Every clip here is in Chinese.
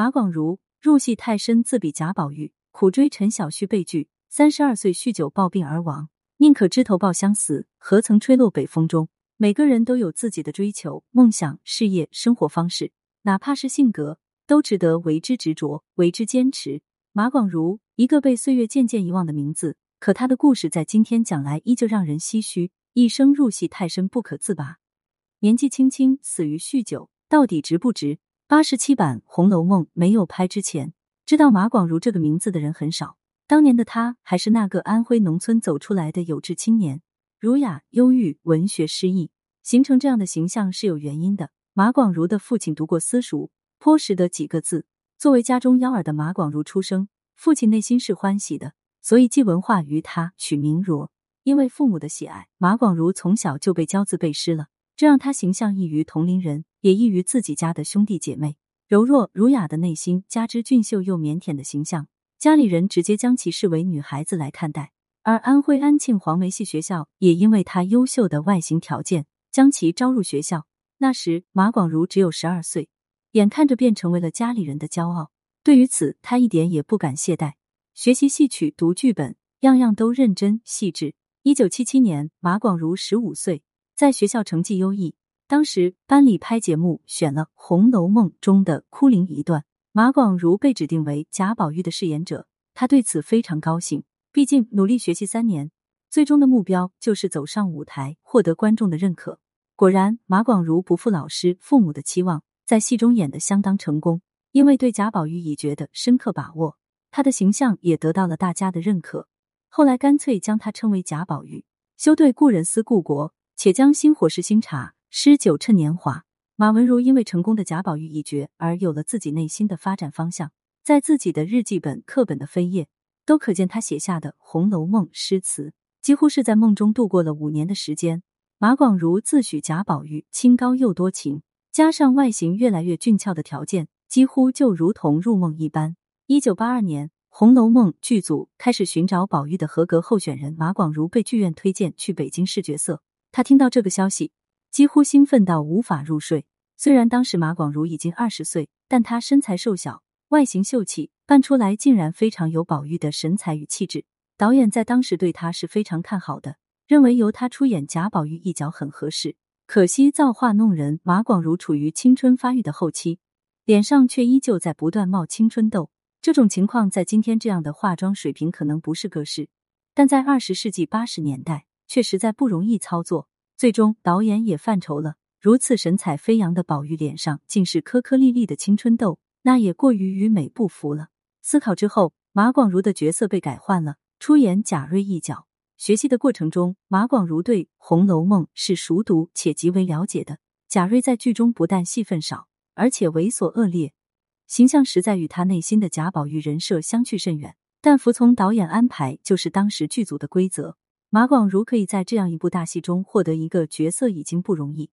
马广如入戏太深，自比贾宝玉，苦追陈小旭被拒，三十二岁酗酒暴病而亡。宁可枝头抱香死，何曾吹落北风中？每个人都有自己的追求、梦想、事业、生活方式，哪怕是性格，都值得为之执着，为之坚持。马广如，一个被岁月渐渐遗忘的名字，可他的故事在今天讲来依旧让人唏嘘。一生入戏太深，不可自拔，年纪轻轻死于酗酒，到底值不值？八十七版《红楼梦》没有拍之前，知道马广如这个名字的人很少。当年的他还是那个安徽农村走出来的有志青年，儒雅、忧郁、文学诗意，形成这样的形象是有原因的。马广如的父亲读过私塾，颇识得几个字。作为家中幺儿的马广如出生，父亲内心是欢喜的，所以既文化于他，取名如。因为父母的喜爱，马广如从小就被教字背诗了，这让他形象异于同龄人，也异于自己家的兄弟姐妹。柔弱儒雅的内心，加之俊秀又腼腆的形象。家里人直接将其视为女孩子来看待，而安徽安庆黄梅戏学校也因为她优秀的外形条件，将其招入学校。那时马广如只有十二岁，眼看着便成为了家里人的骄傲。对于此，他一点也不敢懈怠，学习戏曲、读剧本，样样都认真细致。一九七七年，马广如十五岁，在学校成绩优异，当时班里拍节目选了《红楼梦》中的哭灵一段。马广如被指定为贾宝玉的饰演者，他对此非常高兴。毕竟努力学习三年，最终的目标就是走上舞台，获得观众的认可。果然，马广如不负老师、父母的期望，在戏中演得相当成功。因为对贾宝玉已觉得深刻把握，他的形象也得到了大家的认可。后来干脆将他称为贾宝玉。休对故人思故国，且将新火试新茶，诗酒趁年华。马文如因为成功的贾宝玉一角而有了自己内心的发展方向，在自己的日记本、课本的扉页都可见他写下的《红楼梦》诗词，几乎是在梦中度过了五年的时间。马广如自诩贾宝玉清高又多情，加上外形越来越俊俏的条件，几乎就如同入梦一般。一九八二年，《红楼梦》剧组开始寻找宝玉的合格候选人，马广如被剧院推荐去北京试角色。他听到这个消息，几乎兴奋到无法入睡。虽然当时马广如已经二十岁，但她身材瘦小，外形秀气，扮出来竟然非常有宝玉的神采与气质。导演在当时对她是非常看好的，认为由她出演贾宝玉一角很合适。可惜造化弄人，马广如处于青春发育的后期，脸上却依旧在不断冒青春痘。这种情况在今天这样的化妆水平可能不是个事，但在二十世纪八十年代却实在不容易操作。最终导演也犯愁了。如此神采飞扬的宝玉脸上竟是颗颗粒粒的青春痘，那也过于与美不符了。思考之后，马广如的角色被改换了，出演贾瑞一角。学习的过程中，马广如对《红楼梦》是熟读且极为了解的。贾瑞在剧中不但戏份少，而且猥琐恶劣，形象实在与他内心的贾宝玉人设相去甚远。但服从导演安排，就是当时剧组的规则。马广如可以在这样一部大戏中获得一个角色，已经不容易。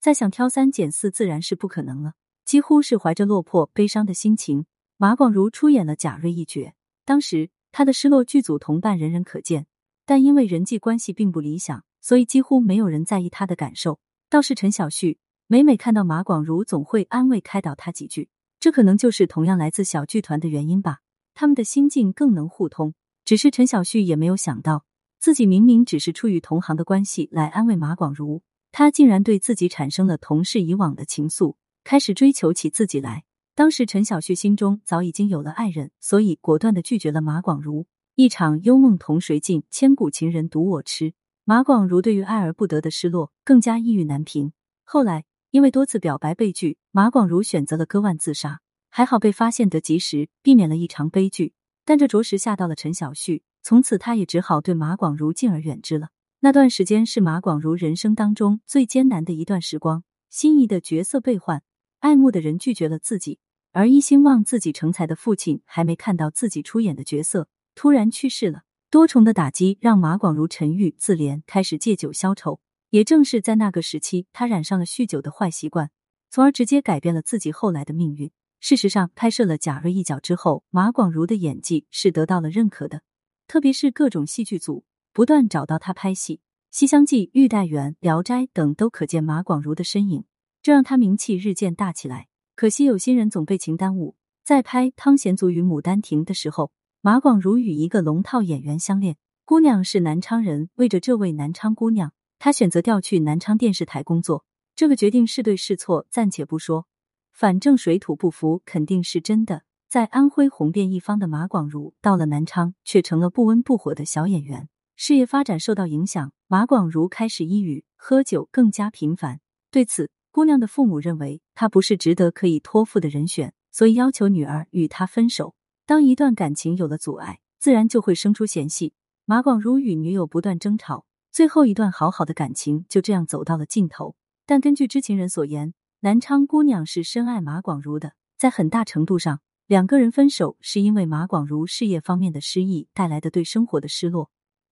再想挑三拣四，自然是不可能了。几乎是怀着落魄、悲伤的心情，马广如出演了贾瑞一角。当时他的失落，剧组同伴人人可见，但因为人际关系并不理想，所以几乎没有人在意他的感受。倒是陈小旭，每每看到马广如，总会安慰开导他几句。这可能就是同样来自小剧团的原因吧。他们的心境更能互通。只是陈小旭也没有想到，自己明明只是出于同行的关系来安慰马广如。他竟然对自己产生了同事以往的情愫，开始追求起自己来。当时陈小旭心中早已经有了爱人，所以果断的拒绝了马广如。一场幽梦同谁尽，千古情人独我痴。马广如对于爱而不得的失落更加抑郁难平。后来因为多次表白被拒，马广如选择了割腕自杀。还好被发现得及时，避免了一场悲剧。但这着实吓到了陈小旭，从此他也只好对马广如敬而远之了。那段时间是马广如人生当中最艰难的一段时光，心仪的角色被换，爱慕的人拒绝了自己，而一心望自己成才的父亲还没看到自己出演的角色，突然去世了。多重的打击让马广如沉郁自怜，开始借酒消愁。也正是在那个时期，他染上了酗酒的坏习惯，从而直接改变了自己后来的命运。事实上，拍摄了贾瑞一角之后，马广如的演技是得到了认可的，特别是各种戏剧组。不断找到他拍戏，《西厢记》《玉带园》《聊斋》等都可见马广如的身影，这让他名气日渐大起来。可惜有心人总被情耽误，在。拍《汤显祖与牡丹亭》的时候，马广如与一个龙套演员相恋，姑娘是南昌人。为着这位南昌姑娘，他选择调去南昌电视台工作。这个决定是对是错，暂且不说，反正水土不服肯定是真的。在安徽红遍一方的马广如，到了南昌却成了不温不火的小演员，事业发展受到影响。马广如开始抑郁，喝酒更加频繁。对此，姑娘的父母认为他不是值得可以托付的人选，所以要求女儿与他分手。当一段感情有了阻碍，自然就会生出嫌隙。马广如与女友不断争吵，最后一段好好的感情就这样走到了尽头。但根据知情人所言，南昌姑娘是深爱马广如的，在很大程度上。两个人分手是因为马广如事业方面的失意带来的对生活的失落，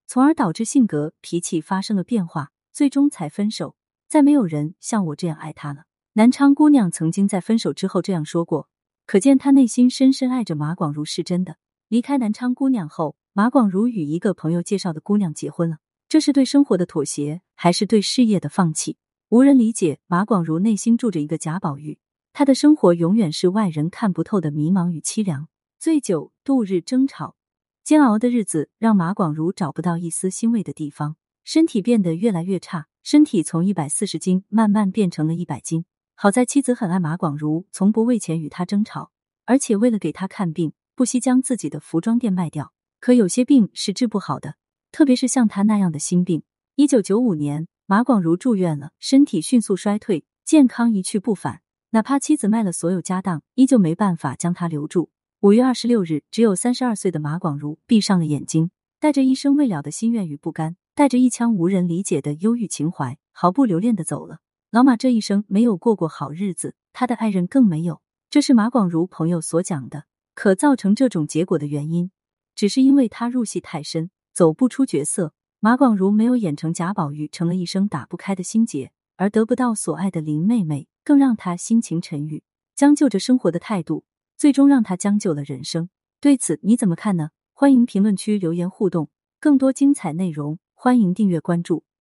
从而导致性格脾气发生了变化，最终才分手。再没有人像我这样爱他了。南昌姑娘曾经在分手之后这样说过，可见她内心深深爱着马广如是真的。离开南昌姑娘后，马广如与一个朋友介绍的姑娘结婚了，这是对生活的妥协，还是对事业的放弃？无人理解。马广如内心住着一个贾宝玉。他的生活永远是外人看不透的迷茫与凄凉，醉酒度日，争吵煎熬的日子让马广如找不到一丝欣慰的地方，身体变得越来越差，身体从一百四十斤慢慢变成了一百斤。好在妻子很爱马广如，从不为钱与他争吵，而且为了给他看病，不惜将自己的服装店卖掉。可有些病是治不好的，特别是像他那样的心病。一九九五年，马广如住院了，身体迅速衰退，健康一去不返。哪怕妻子卖了所有家当，依旧没办法将他留住。五月二十六日，只有三十二岁的马广如闭上了眼睛，带着一生未了的心愿与不甘，带着一腔无人理解的忧郁情怀，毫不留恋的走了。老马这一生没有过过好日子，他的爱人更没有。这是马广如朋友所讲的。可造成这种结果的原因，只是因为他入戏太深，走不出角色。马广如没有演成贾宝玉，成了一生打不开的心结，而得不到所爱的林妹妹。更让他心情沉郁，将就着生活的态度，最终让他将就了人生。对此你怎么看呢？欢迎评论区留言互动，更多精彩内容，欢迎订阅关注。